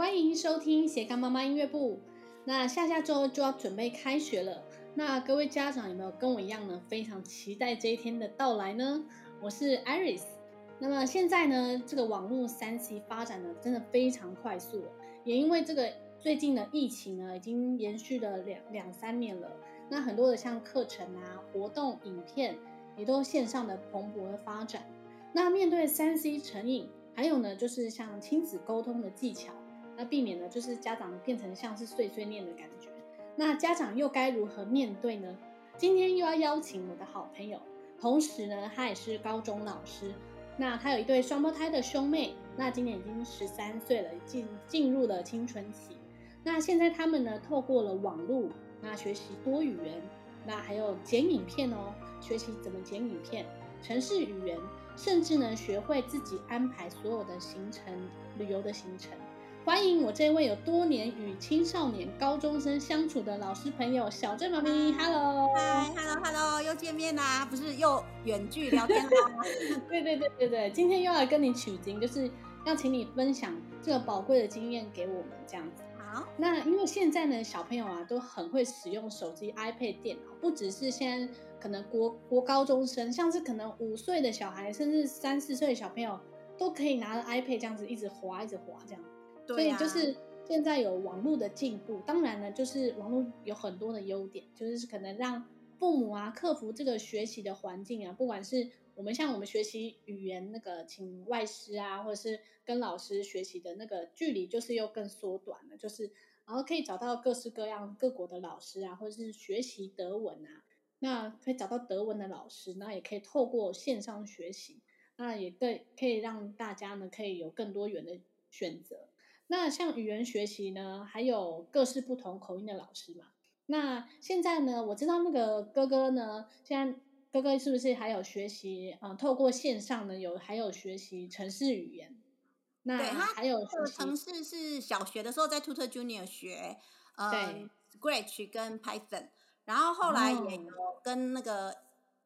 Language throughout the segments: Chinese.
欢迎收听斜杠妈妈音乐部。那下下周就要准备开学了，那各位家长有没有跟我一样呢？非常期待这一天的到来呢？我是 Iris。那么现在呢，这个网络三 C 发展的真的非常快速，也因为这个最近的疫情呢，已经延续了两两三年了。那很多的像课程啊、活动、影片，也都线上的蓬勃的发展。那面对三 C 成瘾，还有呢，就是像亲子沟通的技巧。那避免呢，就是家长变成像是碎碎念的感觉。那家长又该如何面对呢？今天又要邀请我的好朋友，同时呢，他也是高中老师。那他有一对双胞胎的兄妹，那今年已经十三岁了，进进入了青春期。那现在他们呢，透过了网络，那学习多语言，那还有剪影片哦，学习怎么剪影片，城市语言，甚至呢，学会自己安排所有的行程，旅游的行程。欢迎我这位有多年与青少年高中生相处的老师朋友小镇妈咪，Hello，嗨，Hello，Hello，又见面啦，不是又远距聊天啦？对对对对对，今天又来跟你取经，就是要请你分享这个宝贵的经验给我们这样子。好，那因为现在呢，小朋友啊都很会使用手机、iPad、电脑，不只是现在可能国国高中生，像是可能五岁的小孩，甚至三四岁的小朋友，都可以拿着 iPad 这样子一直滑，一直滑这样。所以就是现在有网络的进步，当然呢，就是网络有很多的优点，就是可能让父母啊克服这个学习的环境啊，不管是我们像我们学习语言那个请外师啊，或者是跟老师学习的那个距离，就是又更缩短了，就是然后可以找到各式各样各国的老师啊，或者是学习德文啊，那可以找到德文的老师，那也可以透过线上学习，那也对可以让大家呢可以有更多元的选择。那像语言学习呢，还有各式不同口音的老师嘛。那现在呢，我知道那个哥哥呢，现在哥哥是不是还有学习嗯、呃？透过线上呢，有还有学习城市语言。那对还有学习程式是小学的时候在 Tutor Junior 学，呃对，Scratch 跟 Python，然后后来也有跟那个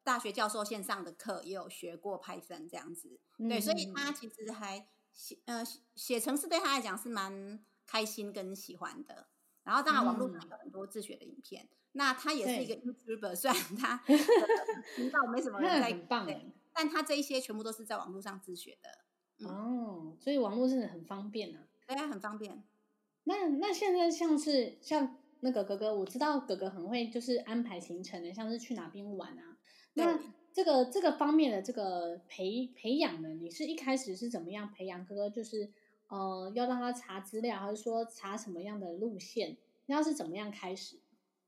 大学教授线上的课也有学过 Python 这样子。嗯、对，所以他其实还。写呃写程式对他来讲是蛮开心跟喜欢的，然后当然网络上有很多自学的影片，嗯、那他也是一个 YouTuber，对虽然他 频道没什么人在，很棒，但他这一些全部都是在网络上自学的。嗯、哦，所以网络真的很方便啊，对啊，很方便。那那现在像是像那个哥哥，我知道哥哥很会就是安排行程的，像是去哪边玩啊，那。这个这个方面的这个培培养呢，你是一开始是怎么样培养哥哥？就是呃，要让他查资料，还是说查什么样的路线？那要是怎么样开始？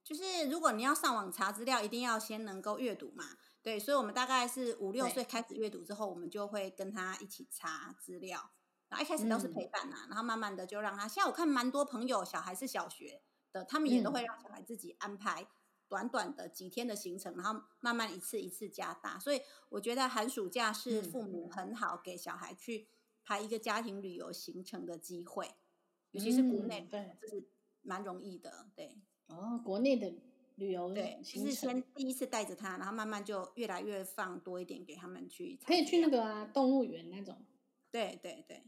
就是如果你要上网查资料，一定要先能够阅读嘛。对，所以我们大概是五六岁开始阅读之后，我们就会跟他一起查资料。然后一开始都是陪伴啊，嗯、然后慢慢的就让他。现在我看蛮多朋友小孩是小学的，他们也都会让小孩自己安排。短短的几天的行程，然后慢慢一次一次加大，所以我觉得寒暑假是父母很好给小孩去排一个家庭旅游行程的机会，尤其是国内，嗯、对，这是蛮容易的，对。哦，国内的旅游对，就是先第一次带着他，然后慢慢就越来越放多一点给他们去。可以去那个啊，动物园那种。对对对，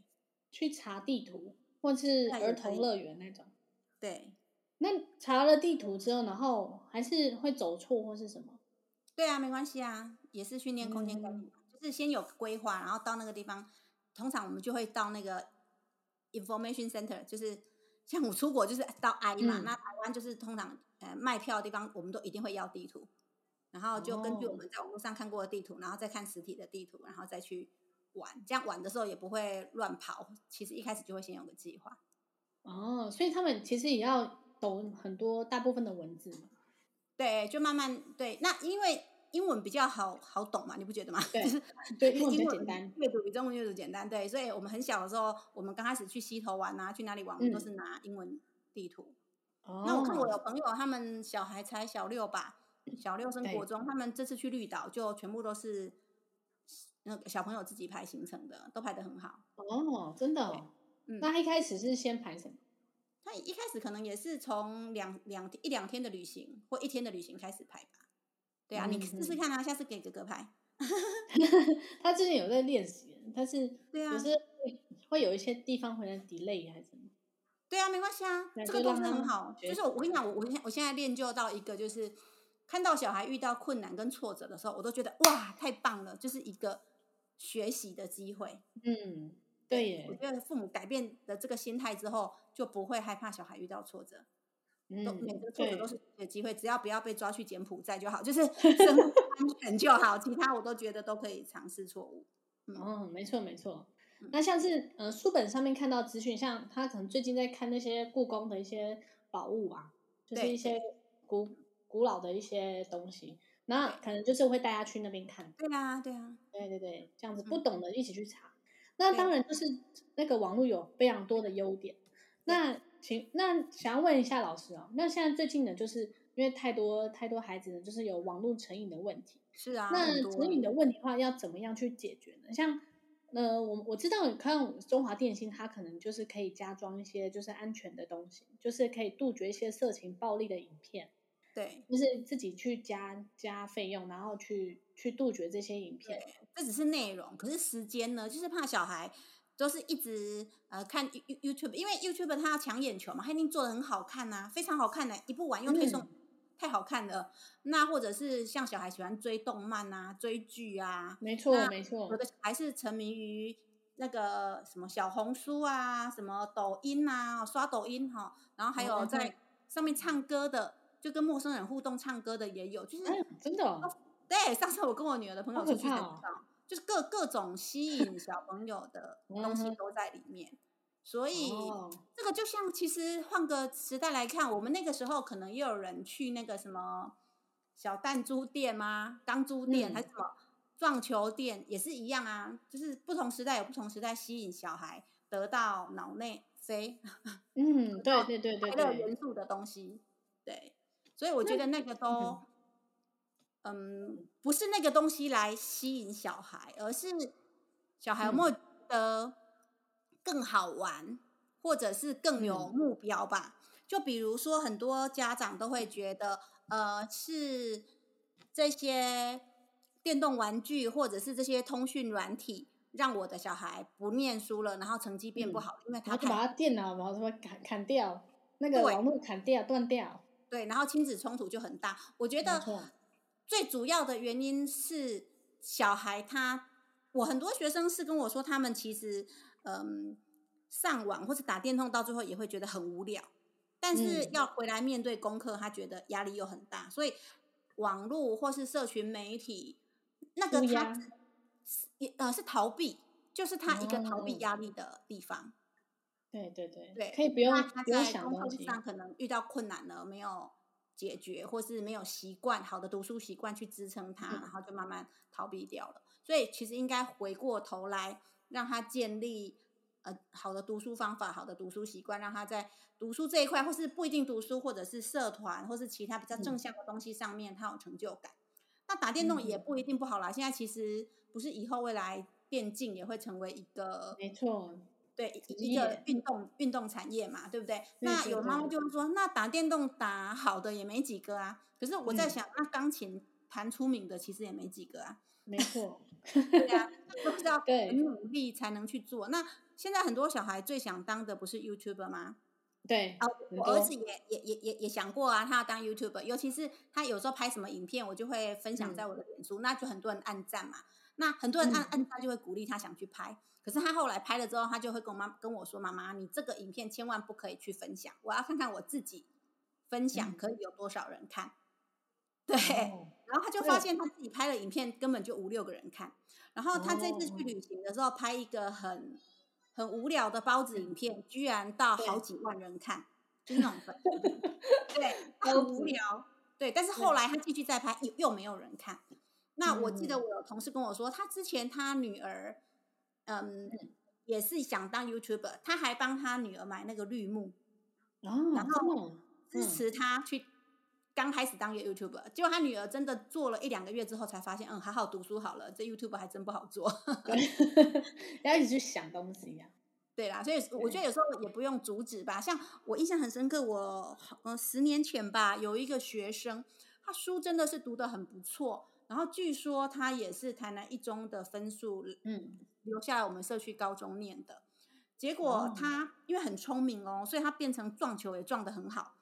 去查地图，或是儿童乐园那种。对。那查了地图之后，然后还是会走错或是什么？对啊，没关系啊，也是训练空间管理，嗯、就是先有规划，然后到那个地方，通常我们就会到那个 information center，就是像我出国就是到 I 嘛，嗯、那台湾就是通常呃卖票的地方，我们都一定会要地图，然后就根据我们在网络上看过的地图，然后再看实体的地图，然后再去玩，这样玩的时候也不会乱跑。其实一开始就会先有个计划。哦，所以他们其实也要。懂很多大部分的文字嘛？对，就慢慢对。那因为英文比较好好懂嘛，你不觉得吗？对，就是对，英文比较简单，阅读比中文阅读简单。对，所以我们很小的时候，我们刚开始去溪头玩啊，去哪里玩，我们都是拿英文地图。哦、嗯。那我看我有朋友，他们小孩才小六吧，小六升国中，他们这次去绿岛就全部都是那个小朋友自己排行程的，都排的很好。哦，真的、哦。嗯。那一开始是先排什么？他一开始可能也是从两两一两天的旅行或一天的旅行开始排吧。对啊，嗯、你试试看啊，下次给哥哥排。他之前有在练习，他是对啊，可是会有一些地方会 delay 还是什么？对啊，没关系啊，这个都是很好。就是我跟你讲，我我现我现在练就到一个，就是看到小孩遇到困难跟挫折的时候，我都觉得哇，太棒了，就是一个学习的机会。嗯，对耶。我觉得父母改变了这个心态之后，就不会害怕小孩遇到挫折。嗯，每个挫折都是有机会，只要不要被抓去柬埔寨就好，就是生活安全就好，其他我都觉得都可以尝试错误。嗯，哦、没错没错。那像是呃书本上面看到资讯，像他可能最近在看那些故宫的一些宝物啊，就是一些古古老的一些东西，那可能就是会带他去那边看。对啊，对啊，对对对，这样子不懂的一起去查。嗯、那当然就是那个网络有非常多的优点。那请那想要问一下老师哦，那现在最近呢，就是因为太多太多孩子呢，就是有网络成瘾的问题。是啊，那成瘾的问题的话，要怎么样去解决呢？像呃，我我知道，看中华电信，它可能就是可以加装一些就是安全的东西，就是可以杜绝一些色情暴力的影片。对，就是自己去加加费用，然后去去杜绝这些影片。这只是内容，可是时间呢？就是怕小孩都是一直呃看 YouTube，因为 YouTube 它要抢眼球嘛，它一定做的很好看呐、啊，非常好看的，一部完又推送。嗯太好看了，那或者是像小孩喜欢追动漫啊、追剧啊，没错没错，有的还是沉迷于那个什么小红书啊、什么抖音啊，刷抖音哈，然后还有在上面唱歌的，就跟陌生人互动唱歌的也有，就是、哎、真的、哦，对，上次我跟我女儿的朋友出去就是各各种吸引小朋友的 东西都在里面。所以、哦、这个就像，其实换个时代来看，我们那个时候可能也有人去那个什么小弹珠店吗？钢珠店、嗯、还是什么撞球店，也是一样啊。就是不同时代有不同时代吸引小孩得到脑内啡，嗯，对 对对对，快乐元素的东西。对，所以我觉得那个都，嗯，嗯，不是那个东西来吸引小孩，而是小孩有没有觉得、嗯更好玩，或者是更有目标吧。嗯、就比如说，很多家长都会觉得，呃，是这些电动玩具或者是这些通讯软体，让我的小孩不念书了，然后成绩变不好，嗯、因为他把他电脑然后什么砍砍掉，那个网络砍掉断掉，对，然后亲子冲突就很大。我觉得最主要的原因是小孩他，我很多学生是跟我说，他们其实。嗯，上网或者打电动到最后也会觉得很无聊，但是要回来面对功课，他觉得压力又很大，所以网络或是社群媒体那个他也呃是逃避，就是他一个逃避压力的地方。对对对对，可以不用他在功课上可能遇到困难了，没有解决，或是没有习惯好的读书习惯去支撑他，然后就慢慢逃避掉了。所以其实应该回过头来。让他建立呃好的读书方法，好的读书习惯，让他在读书这一块，或是不一定读书，或者是社团，或是其他比较正向的东西上面，嗯、他有成就感。那打电动也不一定不好啦。嗯、现在其实不是以后未来电竞也会成为一个没错，对一个运动运动产业嘛，对不对？那有妈妈就会说，那打电动打好的也没几个啊。可是我在想，嗯、那钢琴弹出名的其实也没几个啊。没错，对呀、啊，都是要 很努力才能去做。那现在很多小孩最想当的不是 YouTuber 吗？对啊，我儿子也也也也也想过啊，他要当 YouTuber，尤其是他有时候拍什么影片，我就会分享在我的脸书，嗯、那就很多人按赞嘛。那很多人按按赞就会鼓励他想去拍。可是他后来拍了之后，他就会跟我妈跟我说：“妈妈，你这个影片千万不可以去分享，我要看看我自己分享可以有多少人看。”对。哦然后他就发现他自己拍的影片，根本就五六个人看。然后他这次去旅行的时候，拍一个很很无聊的包子影片，居然到好几万人看，就是那种粉。对，很无聊。对，但是后来他继续再拍，又又没有人看。那我记得我有同事跟我说，他之前他女儿，嗯，也是想当 YouTuber，他还帮他女儿买那个绿幕，哦然后支持他去。刚开始当一个 YouTuber，结果他女儿真的做了一两个月之后，才发现，嗯，好好读书好了，这 YouTuber 还真不好做。要一直去想东西呀、啊。对啦，所以我觉得有时候也不用阻止吧。像我印象很深刻，我呃十年前吧，有一个学生，他书真的是读的很不错，然后据说他也是台南一中的分数，嗯，留下来我们社区高中念的。结果他、哦、因为很聪明哦，所以他变成撞球也撞得很好。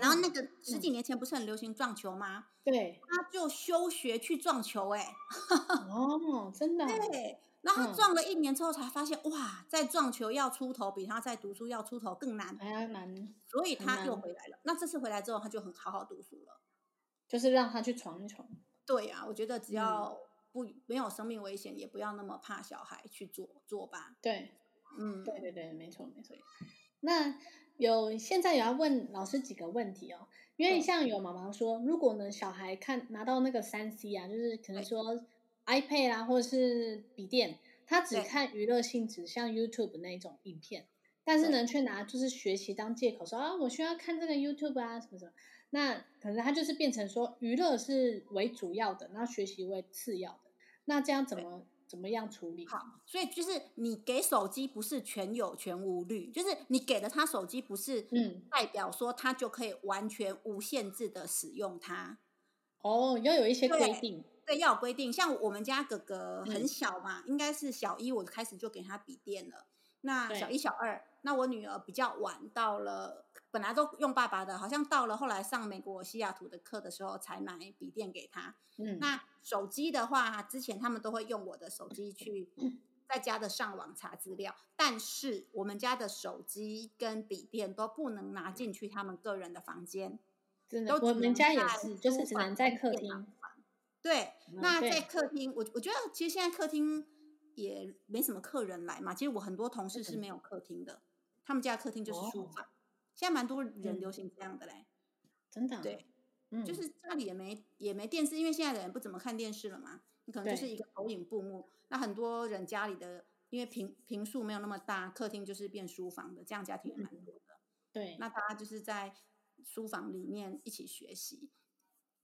然后那个十几年前不是很流行撞球吗？对，他就休学去撞球，哎，哦，真的，对。然后他撞了一年之后，才发现、嗯、哇，在撞球要出头，比他在读书要出头更难，还要难。所以他又回来了。那这次回来之后，他就很好好读书了，就是让他去闯一闯。对呀、啊，我觉得只要不、嗯、没有生命危险，也不要那么怕小孩去做做吧。对，嗯，对对对，没错没错。那有现在也要问老师几个问题哦，因为像有妈妈说，如果呢小孩看拿到那个三 C 啊，就是可能说。iPad 啊，或者是笔电，他只看娱乐性质，像 YouTube 那种影片，但是呢，却拿就是学习当借口说，说啊，我需要看这个 YouTube 啊，什么什么。那可能他就是变成说，娱乐是为主要的，然后学习为次要的。那这样怎么怎么样处理？好，所以就是你给手机不是全有全无虑，就是你给了他手机，不是嗯，代表说他就可以完全无限制的使用它。哦，要有一些规定。对，要有规定。像我们家哥哥很小嘛，嗯、应该是小一，我开始就给他笔电了。那小一、小二，那我女儿比较晚到了，本来都用爸爸的，好像到了后来上美国西雅图的课的时候才买笔电给她。嗯，那手机的话，之前他们都会用我的手机去在家的上网查资料，但是我们家的手机跟笔电都不能拿进去他们个人的房间。真的，我们家也是，就是只能在客厅。对，那在客厅，我我觉得其实现在客厅也没什么客人来嘛。其实我很多同事是没有客厅的，他们家的客厅就是书房。现在蛮多人流行这样的嘞，真的。对，就是家里也没也没电视，因为现在的人不怎么看电视了嘛。你可能就是一个投影布幕。那很多人家里的因为平平数没有那么大，客厅就是变书房的，这样家庭也蛮多的。对，那大家就是在书房里面一起学习。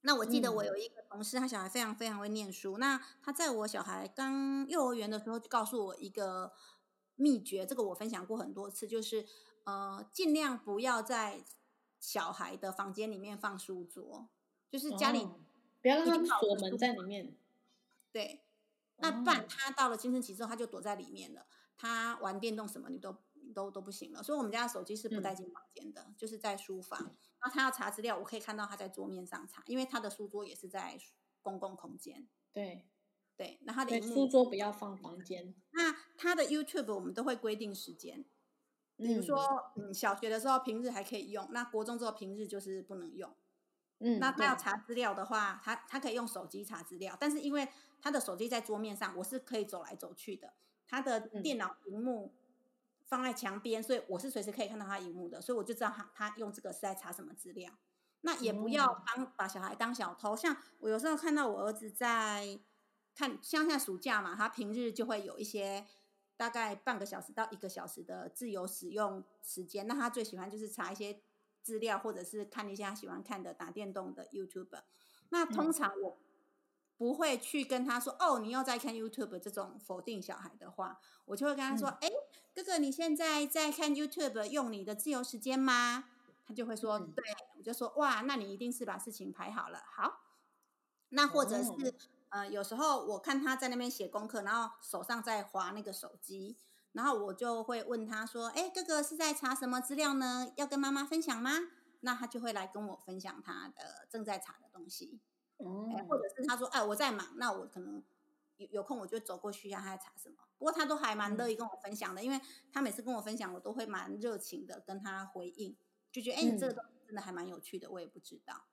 那我记得我有一个同事，他小孩非常非常会念书。那他在我小孩刚幼儿园的时候，就告诉我一个秘诀，这个我分享过很多次，就是呃，尽量不要在小孩的房间里面放书桌，就是家里不要让他锁门在里面。对，那不然他到了青春期之后，他就躲在里面了。他玩电动什么，你都都都不行了。所以我们家的手机是不带进房间的，就是在书房。那他要查资料，我可以看到他在桌面上查，因为他的书桌也是在公共空间。对，对，那他的书桌不要放房间。那他的 YouTube 我们都会规定时间，比如说，嗯，小学的时候平日还可以用，那国中之后平日就是不能用。嗯，那他要查资料的话，他他可以用手机查资料，但是因为他的手机在桌面上，我是可以走来走去的，他的电脑屏幕。放在墙边，所以我是随时可以看到他荧幕的，所以我就知道他他用这个是在查什么资料。那也不要帮把小孩当小偷，像我有时候看到我儿子在看，像现在暑假嘛，他平日就会有一些大概半个小时到一个小时的自由使用时间。那他最喜欢就是查一些资料，或者是看一些他喜欢看的打电动的 YouTuber。那通常我。不会去跟他说哦，你又在看 YouTube 这种否定小孩的话，我就会跟他说，哎、嗯，哥哥，你现在在看 YouTube 用你的自由时间吗？他就会说，嗯、对，我就说，哇，那你一定是把事情排好了。好，那或者是、哦、呃，有时候我看他在那边写功课，然后手上在划那个手机，然后我就会问他说，哎，哥哥是在查什么资料呢？要跟妈妈分享吗？那他就会来跟我分享他的正在查的东西。嗯，或者是他说，哎，我在忙，那我可能有有空，我就走过去，让他在查什么。不过他都还蛮乐意跟我分享的，因为他每次跟我分享，我都会蛮热情的跟他回应，就觉得，哎，你这个东西真的还蛮有趣的，我也不知道。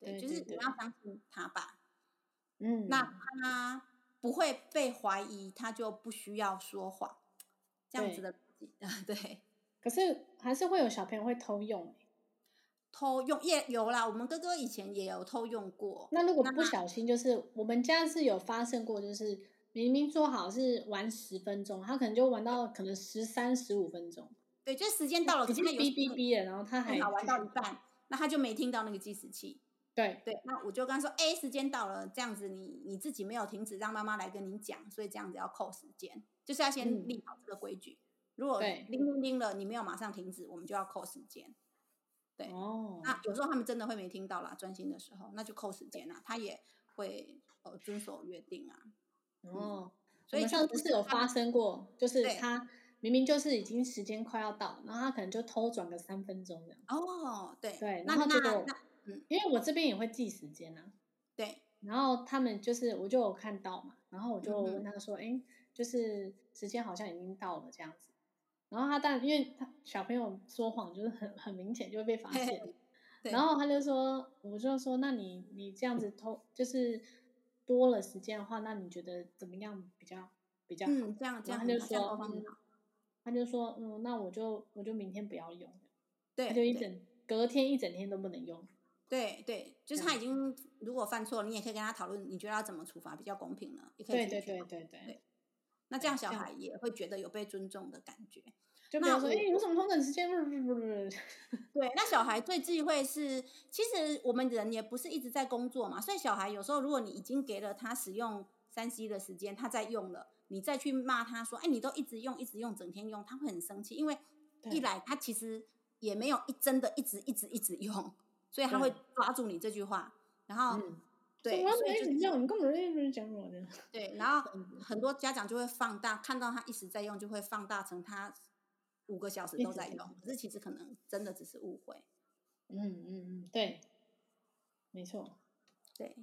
对，就是你要相信他吧。嗯，那他不会被怀疑，他就不需要说谎，这样子的啊。对。可是还是会有小朋友会偷用。偷用也有啦，我们哥哥以前也有偷用过。那如果不小心，就是我们家是有发生过，就是明明说好是玩十分钟，他可能就玩到可能十三、十五分钟。对，就时间到了，可是哔哔哔了，然后他还好玩到一半，那他就没听到那个计时器。对对，那我就跟他说：“哎，时间到了，这样子你你自己没有停止，让妈妈来跟你讲，所以这样子要扣时间，就是要先立好这个规矩。嗯、如果铃铃铃了，你没有马上停止，我们就要扣时间。”对哦，那有时候他们真的会没听到啦，专心的时候，那就扣时间啦。他也会呃遵守约定啊。哦，所以上次是有发生过，就是他明明就是已经时间快要到，然后他可能就偷转个三分钟这样。哦，对对，那然后结果那嗯，因为我这边也会记时间啊。对，然后他们就是我就有看到嘛，然后我就问他说：“哎、嗯，就是时间好像已经到了这样子。”然后他但因为他小朋友说谎就是很很明显就会被发现。对然后他就说：“我就说，那你你这样子偷就是多了时间的话，那你觉得怎么样比较比较好？”嗯，这样这样他就说：“嗯，他就说，嗯，那我就我就明天不要用。”对，他就一整隔天一整天都不能用。对对，就是他已经如果犯错了，你也可以跟他讨论，你觉得要怎么处罚比较公平呢？也可以。对对对对对，对。那这样小孩也会觉得有被尊重的感觉。就比如说，哎，有什么偷懒时间？对，那小孩最忌讳是，其实我们人也不是一直在工作嘛，所以小孩有时候，如果你已经给了他使用三 C 的时间，他在用了，你再去骂他说，哎，你都一直用，一直用，整天用，他会很生气，因为一来他其实也没有一真的一直一直一直用，所以他会抓住你这句话，然后。对，所以就这样，你根本就一直讲我的。对，然后很多家长就会放大，看到他一直在用，就会放大成他五个小时都在用。可是其实可能真的只是误会。嗯嗯嗯，对，没错。对。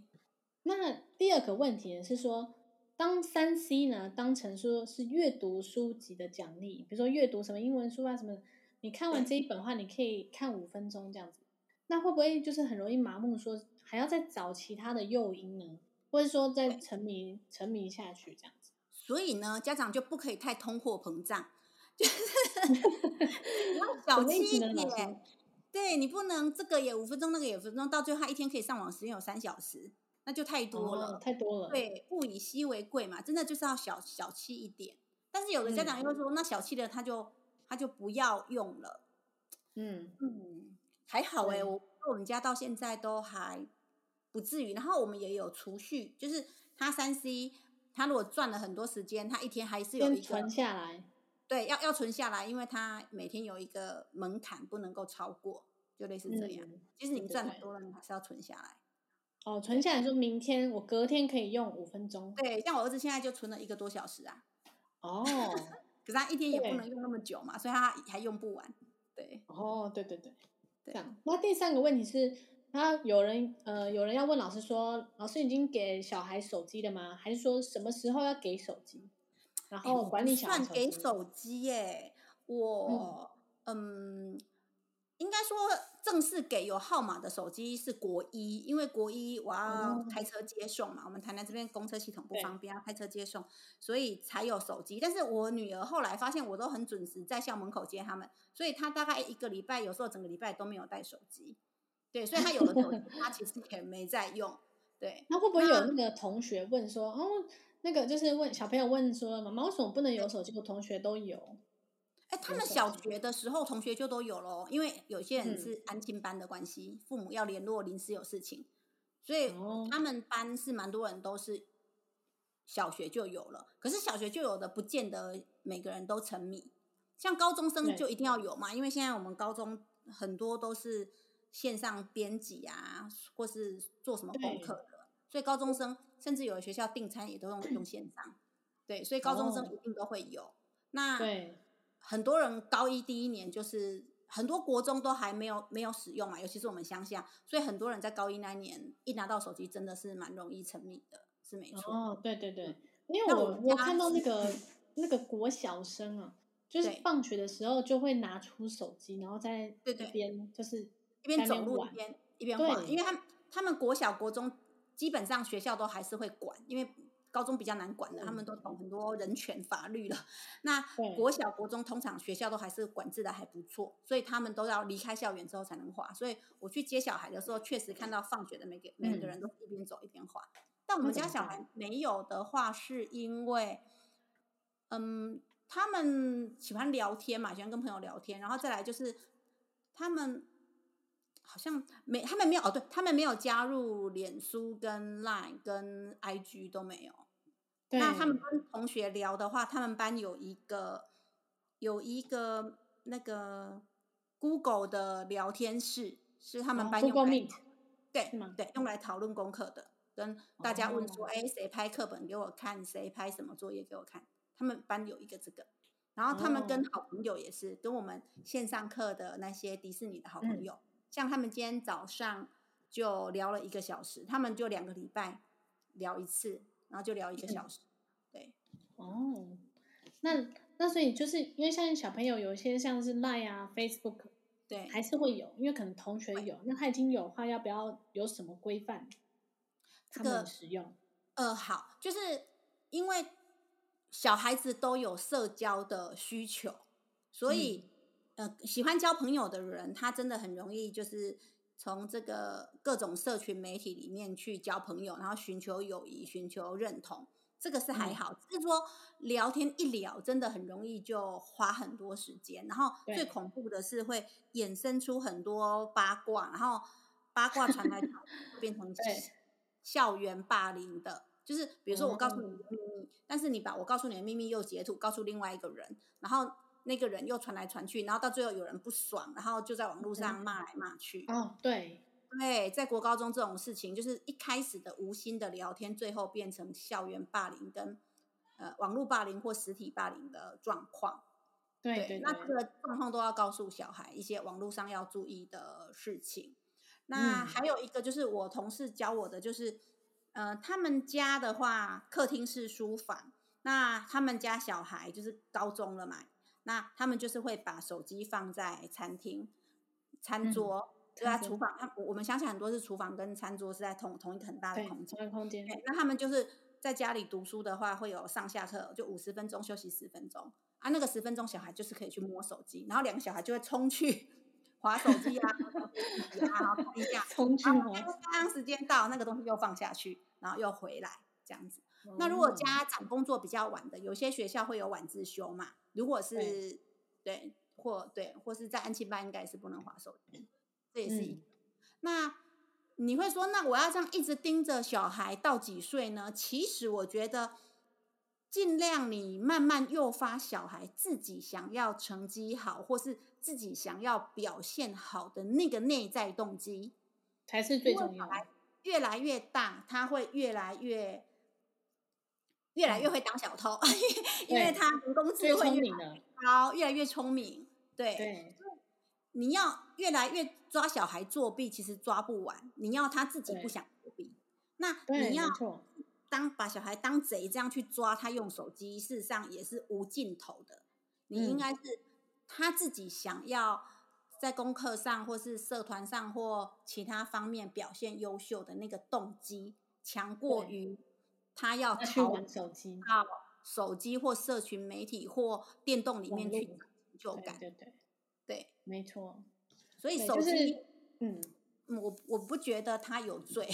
那第二个问题呢是说，当三 C 呢当成说是阅读书籍的奖励，比如说阅读什么英文书啊什么，你看完这一本的话，你可以看五分钟这样子，那会不会就是很容易麻木说？还要再找其他的诱因呢，或者说再沉迷沉迷下去这样子。所以呢，家长就不可以太通货膨胀，就是你 要小气一点。对，你不能这个也五分钟，那个也五分钟，到最后他一天可以上网时间有三小时，那就太多了，哦、太多了。对，物以稀为贵嘛，真的就是要小小气一点。但是有的家长又会说，嗯、那小气的他就他就不要用了。嗯嗯，还好哎、欸，我我们家到现在都还。不至于，然后我们也有储蓄，就是他三 C，他如果赚了很多时间，他一天还是有一个存下来，对，要要存下来，因为他每天有一个门槛不能够超过，就类似这样。嗯、其实你赚很多了，你还是要存下来。哦，存下来说明天我隔天可以用五分钟。对，像我儿子现在就存了一个多小时啊。哦，可是他一天也不能用那么久嘛，所以他还用不完。对。哦，对对对，对这样。那第三个问题是。他有人呃，有人要问老师说，老师已经给小孩手机了吗？还是说什么时候要给手机？然后管理小孩手机。算给手机耶，我嗯，嗯，应该说正式给有号码的手机是国一，因为国一我要开车接送嘛，嗯、我们台南这边公车系统不方便，对要开车接送，所以才有手机。但是我女儿后来发现我都很准时在校门口接他们，所以她大概一个礼拜，有时候整个礼拜都没有带手机。对，所以她有了手机，她其实也没在用。对，那会不会有那个同学问说，哦，那个就是问小朋友问说，妈妈为什么不能有手机？我同学都有。哎，他们小学的时候同学就都有喽，因为有些人是安亲班的关系，嗯、父母要联络，临时有事情，所以他们班是蛮多人都是小学就有了。可是小学就有的，不见得每个人都沉迷。像高中生就一定要有嘛，因为现在我们高中很多都是。线上编辑啊，或是做什么功课的，所以高中生甚至有的学校订餐也都用用线上，对，所以高中生一定都会有。哦、那对很多人高一第一年就是很多国中都还没有没有使用嘛，尤其是我们乡下，所以很多人在高一那一年一拿到手机真的是蛮容易沉迷的，是没错。哦，对对对，因为我我，看到那个那个国小生啊，就是放学的时候就会拿出手机，然后在对对边就是。一边走路一边一边画，因为他们他们国小国中基本上学校都还是会管，因为高中比较难管的，他们都懂很多人权法律了。那国小国中通常学校都还是管制的还不错，所以他们都要离开校园之后才能画。所以我去接小孩的时候，确实看到放学的每个每个人都一边走一边画。但我们家小孩没有的话，是因为嗯，他们喜欢聊天嘛，喜欢跟朋友聊天，然后再来就是他们。好像没，他们没有哦，对，他们没有加入脸书、跟 Line、跟 IG 都没有。那他们跟同学聊的话，他们班有一个有一个那个 Google 的聊天室，是他们班用来、哦、Google Meet，对对，用来讨论功课的，跟大家问说，哎、哦，谁拍课本给我看，谁拍什么作业给我看，他们班有一个这个。然后他们跟好朋友也是，跟我们线上课的那些迪士尼的好朋友，嗯、像他们今天早上就聊了一个小时，他们就两个礼拜聊一次，然后就聊一个小时。嗯、对，哦，那那所以就是因为像小朋友有一些像是 Line 啊、Facebook，对，还是会有，因为可能同学有，那他已经有的话，要不要有什么规范？他们使用？这个、呃，好，就是因为。小孩子都有社交的需求，所以，嗯、呃，喜欢交朋友的人，他真的很容易就是从这个各种社群媒体里面去交朋友，然后寻求友谊、寻求认同，这个是还好。只、嗯、是说聊天一聊，真的很容易就花很多时间，然后最恐怖的是会衍生出很多八卦，然后八卦传来 传去变成校园霸凌的。就是比如说，我告诉你的秘密，但是你把我告诉你的秘密又截图告诉另外一个人，然后那个人又传来传去，然后到最后有人不爽，然后就在网络上骂来骂去。哦，对对，在国高中这种事情，就是一开始的无心的聊天，最后变成校园霸凌跟呃网络霸凌或实体霸凌的状况。对对，对，那这个状况都要告诉小孩一些网络上要注意的事情。那还有一个就是我同事教我的就是。呃，他们家的话，客厅是书房。那他们家小孩就是高中了嘛，那他们就是会把手机放在餐厅、餐桌，嗯、就在厨房。他我们相信很多是厨房跟餐桌是在同同一个很大的空间。空间。那他们就是在家里读书的话，会有上下课，就五十分钟休息十分钟啊。那个十分钟，小孩就是可以去摸手机，然后两个小孩就会冲去。滑手机啊，然后看一下，然后刚刚时间到，那个东西又放下去，然后又回来，这样子。哦、那如果家长工作比较晚的，有些学校会有晚自修嘛？如果是对，对，或对，或是在安亲班，应该是不能滑手机，这也是一个。嗯、那你会说，那我要这样一直盯着小孩到几岁呢？其实我觉得。尽量你慢慢诱发小孩自己想要成绩好，或是自己想要表现好的那个内在动机，才是最重要的。越来越大，他会越来越越来越会当小偷，嗯、因为他人工智慧越来越高，越来越聪明。对，对，你要越来越抓小孩作弊，其实抓不完。你要他自己不想作弊，那你要。当把小孩当贼这样去抓他用手机，事实上也是无尽头的。你应该是他自己想要在功课上，或是社团上，或其他方面表现优秀的那个动机，强过于他要去玩手机、到手机或社群媒体或电动里面去成就感。对对对，对，没错。所以手机，就是、嗯，我我不觉得他有罪。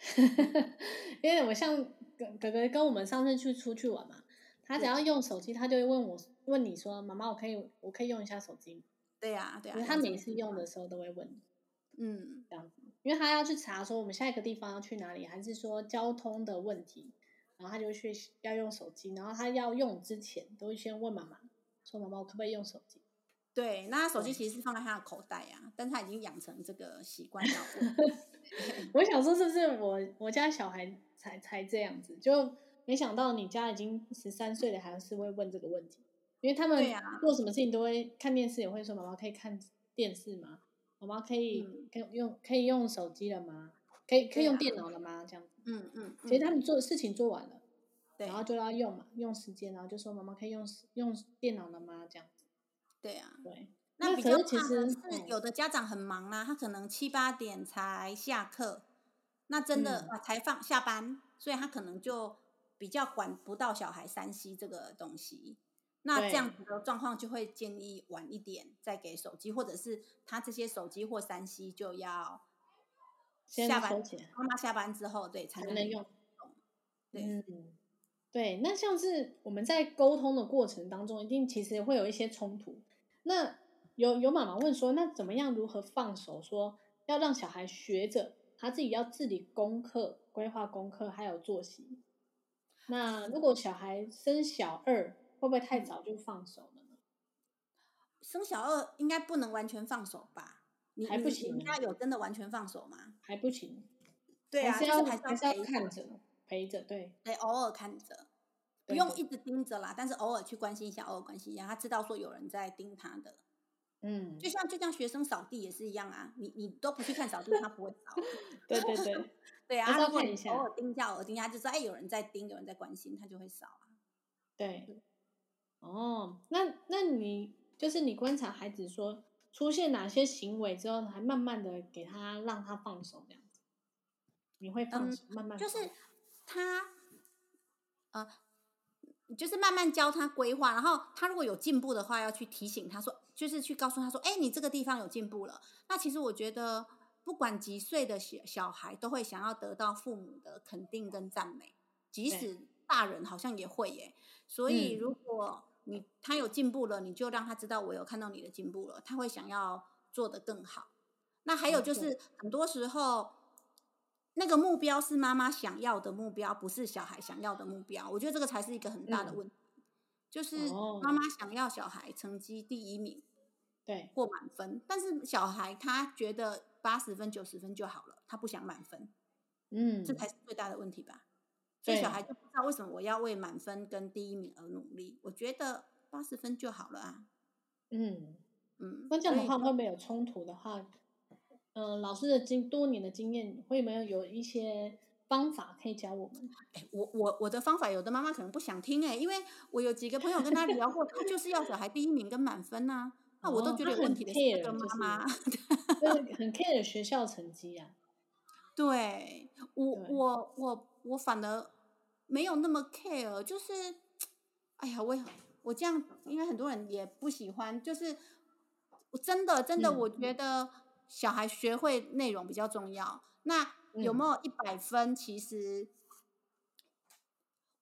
因为我像哥哥哥跟我们上次去出去玩嘛，他只要用手机，他就会问我问你说：“妈妈，我可以我可以用一下手机？”对呀，对呀。他每次用的时候都会问，嗯，这样子，因为他要去查说我们下一个地方要去哪里，还是说交通的问题，然后他就去要用手机，然后他要用之前都会先问妈妈说：“妈妈，我可不可以用手机？”对，那他手机其实是放在他的口袋呀、啊，但他已经养成这个习惯要问。我想说，是不是我我家小孩才才这样子？就没想到你家已经十三岁了，还是会问这个问题。因为他们做什么事情都会看电视，也会说：“妈妈可以看电视吗？妈妈可以可以用可以用手机了吗？可以可以用电脑了吗？”这样子。嗯嗯。其实他们做的事情做完了，然后就要用嘛，用时间，然后就说：“妈妈可以用用电脑了吗？”这样子。对啊，对。那比较怕的是，有的家长很忙啦，他可能七八点才下课，那真的啊才放下班，所以他可能就比较管不到小孩 3C 这个东西。那这样子的状况就会建议晚一点再给手机，或者是他这些手机或三 C 就要下班，妈妈下班之后对才能用。对，嗯，对。那像是我们在沟通的过程当中，一定其实会有一些冲突。那有有妈妈问说，那怎么样如何放手？说要让小孩学着他自己要自理功课、规划功课，还有作息。那如果小孩生小二，会不会太早就放手了呢？生小二应该不能完全放手吧？你还不行？他有真的完全放手吗？还不行。对啊，还是要还是要看着陪着，对，得偶尔看着。不用一直盯着啦，但是偶尔去关心一下，偶尔关心一下，他知道说有人在盯他的。嗯，就像就像学生扫地也是一样啊，你你都不去看扫地，他不会扫。对对对，对啊，如果你偶尔盯一下，偶尔盯一下，就知道哎，有人在盯，有人在关心，他就会扫啊。对，哦，那那你就是你观察孩子说出现哪些行为之后，还慢慢的给他让他放手这样子，你会放手、嗯、慢慢就是他。呃，就是慢慢教他规划，然后他如果有进步的话，要去提醒他说，就是去告诉他说，哎，你这个地方有进步了。那其实我觉得，不管几岁的小小孩，都会想要得到父母的肯定跟赞美，即使大人好像也会耶。所以如果你他有进步了，你就让他知道我有看到你的进步了，他会想要做得更好。那还有就是很多时候。那个目标是妈妈想要的目标，不是小孩想要的目标。我觉得这个才是一个很大的问题，嗯、就是妈妈想要小孩成绩第一名，对，或满分，但是小孩他觉得八十分、九十分就好了，他不想满分，嗯，这才是最大的问题吧。所以小孩就不知道为什么我要为满分跟第一名而努力。我觉得八十分就好了啊，嗯嗯，那这样的话会不会有冲突的话？嗯、呃，老师的经多年的经验，会没有有一些方法可以教我们？哎，我我我的方法，有的妈妈可能不想听哎，因为我有几个朋友跟他聊过，他就是要小孩第一名跟满分呐、啊。那我都觉得有问题的是这个妈妈，就是、很 care 学校成绩啊。对我对我我我反而没有那么 care，就是哎呀，我我这样，因为很多人也不喜欢，就是我真的真的，我觉得。嗯小孩学会内容比较重要。那有没有一百分？其实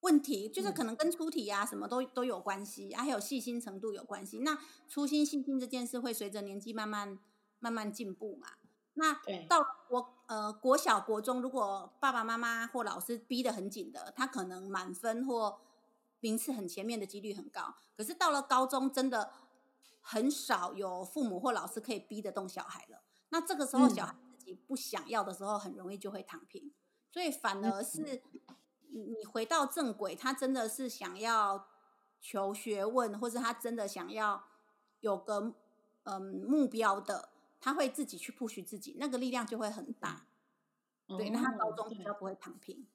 问题就是可能跟出题啊什么都都有关系，还有细心程度有关系。那粗心细心这件事会随着年纪慢慢慢慢进步嘛？那到我呃国小国中，如果爸爸妈妈或老师逼得很紧的，他可能满分或名次很前面的几率很高。可是到了高中，真的很少有父母或老师可以逼得动小孩了。那这个时候，小孩自己不想要的时候，很容易就会躺平。嗯、所以反而是你回到正轨，他真的是想要求学问，或者他真的想要有个嗯目标的，他会自己去 push 自己，那个力量就会很大。哦、对，那他高中比较不会躺平。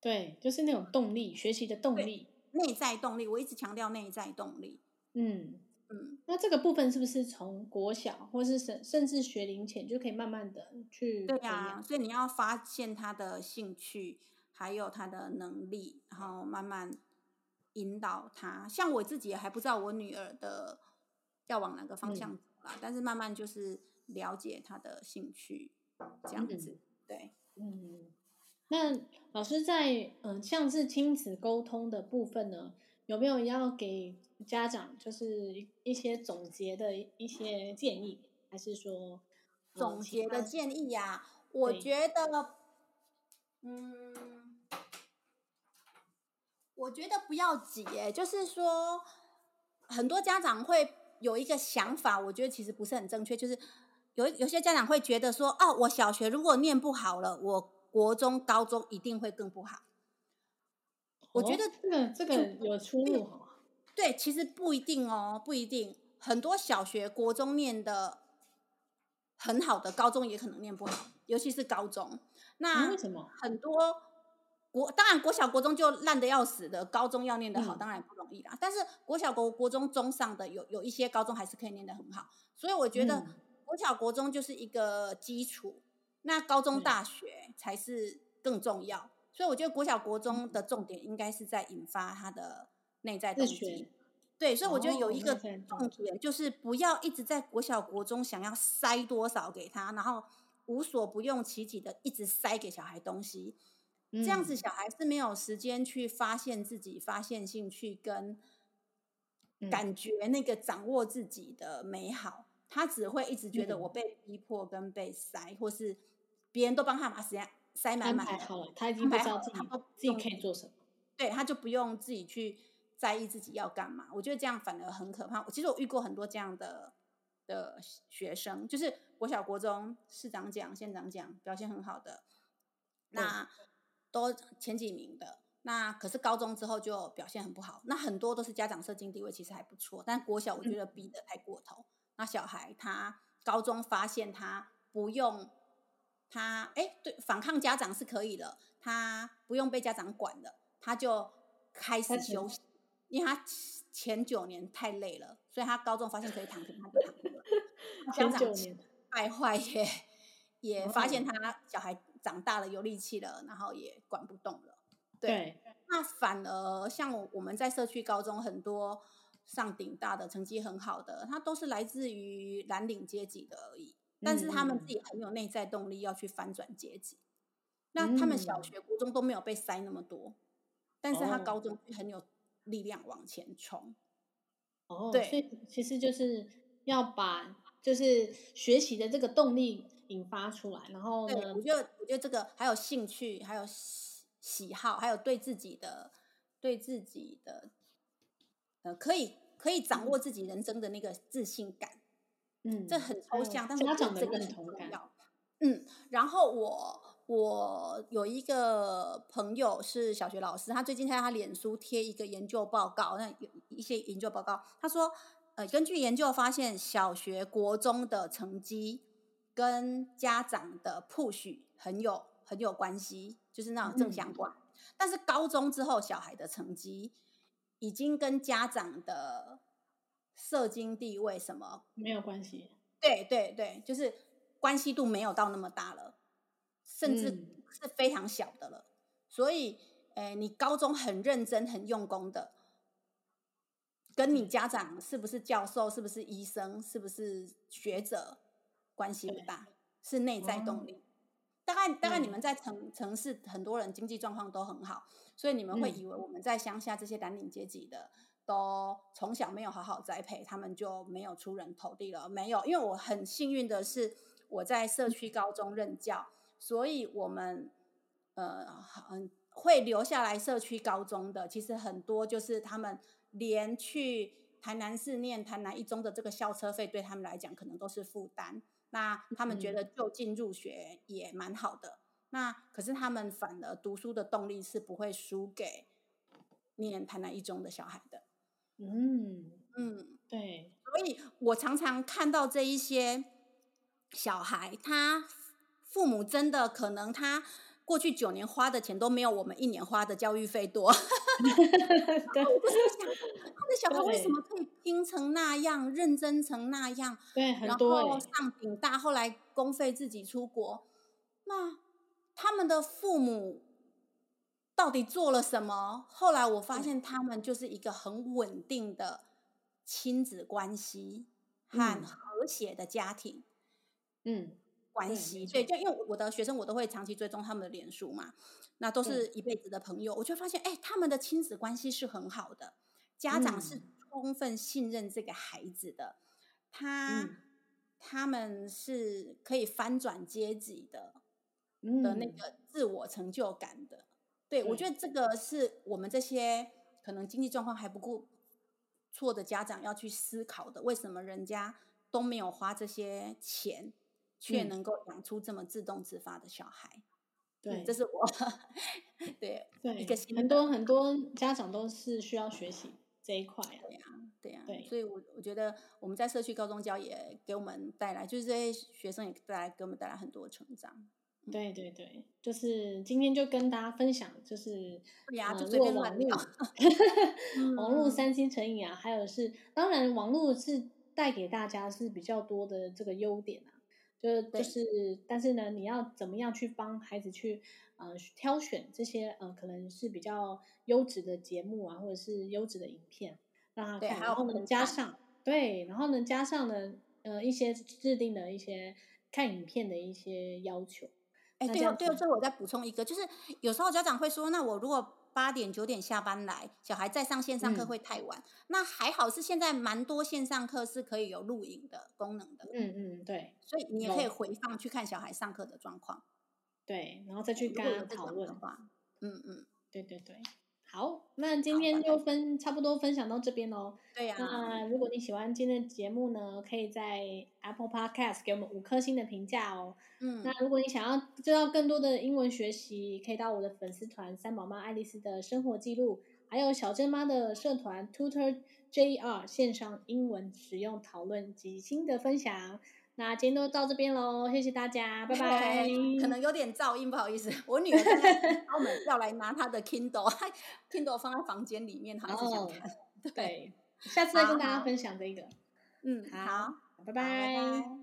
对，就是那种动力，学习的动力，内在动力。我一直强调内在动力。嗯。嗯，那这个部分是不是从国小，或是甚甚至学龄前就可以慢慢的去？对呀、啊，所以你要发现他的兴趣，还有他的能力，然后慢慢引导他。像我自己也还不知道我女儿的要往哪个方向走啦，嗯、但是慢慢就是了解他的兴趣，这样子。嗯、对，嗯，那老师在嗯、呃，像是亲子沟通的部分呢，有没有要给？家长就是一些总结的一些建议，还是说总结的建议呀、啊？我觉得，嗯，我觉得不要急，哎，就是说，很多家长会有一个想法，我觉得其实不是很正确，就是有有些家长会觉得说，哦，我小学如果念不好了，我国中、高中一定会更不好。我觉得这个这个有出入。对，其实不一定哦，不一定。很多小学、国中念的很好的，高中也可能念不好，尤其是高中。那为什么很多国当然国小、国中就烂的要死的，高中要念得好，当然不容易啦。嗯、但是国小、国国中中上的有有一些高中还是可以念得很好，所以我觉得国小、国中就是一个基础，那高中、大学才是更重要。所以我觉得国小、国中的重点应该是在引发他的。内在动机，对，所以我觉得有一个重点就是不要一直在国小国中想要塞多少给他，然后无所不用其极的一直塞给小孩东西，这样子小孩是没有时间去发现自己、发现兴趣跟感觉那个掌握自己的美好，他只会一直觉得我被逼迫跟被塞，或是别人都帮他把时间塞满满了，他已经不知道自己自己可以做什么，对，他就不用自己去。在意自己要干嘛，我觉得这样反而很可怕。其实我遇过很多这样的的学生，就是国小、国中市长奖、县长奖表现很好的，那都前几名的。那可是高中之后就表现很不好。那很多都是家长社经地位其实还不错，但国小我觉得逼得太过头。嗯、那小孩他高中发现他不用他哎对反抗家长是可以的，他不用被家长管的，他就开始休息，因为他前九年太累了，所以他高中发现可以躺平，他就躺平了。家长败坏也也发现他小孩长大了有力气了，然后也管不动了。对，对，那反而像我们在社区高中，很多上顶大的成绩很好的，他都是来自于蓝领阶级的而已。但是他们自己很有内在动力要去翻转阶级。嗯、那他们小学、国中都没有被塞那么多，但是他高中很有力量往前冲。哦，对，所以其实就是要把就是学习的这个动力引发出来，然后呢，我觉得我觉得这个还有兴趣，还有。喜喜好，还有对自己的、对自己的，呃，可以可以掌握自己人生的那个自信感，嗯，这很抽象，嗯、但是我觉得这个很重要。嗯，然后我我有一个朋友是小学老师，他最近在他脸书贴一个研究报告，那有一些研究报告，他说，呃，根据研究发现，小学、国中的成绩跟家长的 push 很有很有关系。就是那种正相关，嗯，但是高中之后，小孩的成绩已经跟家长的社经地位什么没有关系。对对对，就是关系度没有到那么大了，甚至是非常小的了。嗯，所以，诶，你高中很认真、很用功的，跟你家长是不是教授、是不是医生、是不是学者关系不大，是内在动力。嗯大概大概你们在城城市，很多人经济状况都很好，所以你们会以为我们在乡下这些蓝领阶级的，都从小没有好好栽培，他们就没有出人头地了。没有，因为我很幸运的是我在社区高中任教，所以我们呃很会留下来社区高中的，其实很多就是他们连去台南市念台南一中的这个校车费，对他们来讲可能都是负担。那他们觉得就近入学也蛮好的，嗯，那可是他们反而读书的动力是不会输给念台南一中的小孩的。嗯嗯，对，所以我常常看到这一些小孩，他父母真的可能他。过去九年花的钱都没有我们一年花的教育费多。对，我不是想他的小孩为什么可以拼成那样，认真成那样？对，很多。然后上顶大，后来公费自己出国。那他们的父母到底做了什么？后来我发现他们就是一个很稳定的亲子关系和和谐的家庭。嗯。关系对，就因为我的学生，我都会长期追踪他们的脸书嘛，那都是一辈子的朋友，我就发现，哎，他们的亲子关系是很好的，家长是充分信任这个孩子的，他、嗯、他们是可以翻转阶级的、嗯、的那个自我成就感的，对，我觉得这个是我们这些可能经济状况还不够错的家长要去思考的，为什么人家都没有花这些钱？却能够养出这么自动自发的小孩，嗯、对，这是我 对对一个很多很多家长都是需要学习这一块、啊，对呀、啊，对呀、啊，对，所以我我觉得我们在社区高中教也给我们带来，就是这些学生也带来给我们带来很多成长。对对对，就是今天就跟大家分享，就是呀，就随便乱聊，网络三星成瘾啊，还有是当然网络是带给大家是比较多的这个优点啊。就就是，但是呢，你要怎么样去帮孩子去呃挑选这些呃可能是比较优质的节目啊，或者是优质的影片，让他看，然后呢加上对，然后呢加上呢呃一些制定的一些看影片的一些要求。哎，对哦，对哦，这我再补充一个，就是有时候家长会说，那我如果。八点九点下班来，小孩再上线上课会太晚。嗯、那还好是现在蛮多线上课是可以有录影的功能的。嗯嗯，对。所以你也可以回放去看小孩上课的状况。对，然后再去跟他讨论的话。嗯嗯，对对对，好，那今天就分差不多分享到这边喽。对呀、啊。那如果你喜欢今天的节目呢，可以在 Apple Podcast 给我们五颗星的评价哦。嗯。那如果你想要知道更多的英文学习，可以到我的粉丝团“三宝妈爱丽丝”的生活记录，还有小珍妈的社团 Tutor JR 线上英文使用讨论及心得分享。那今天就到这边喽，谢谢大家，拜拜。可能有点噪音，不好意思，我女儿要来拿她的 Kindle，Kindle 放在房间里面，她一直想看。Oh, 对，下次再跟大家分享这个。嗯，好。拜拜。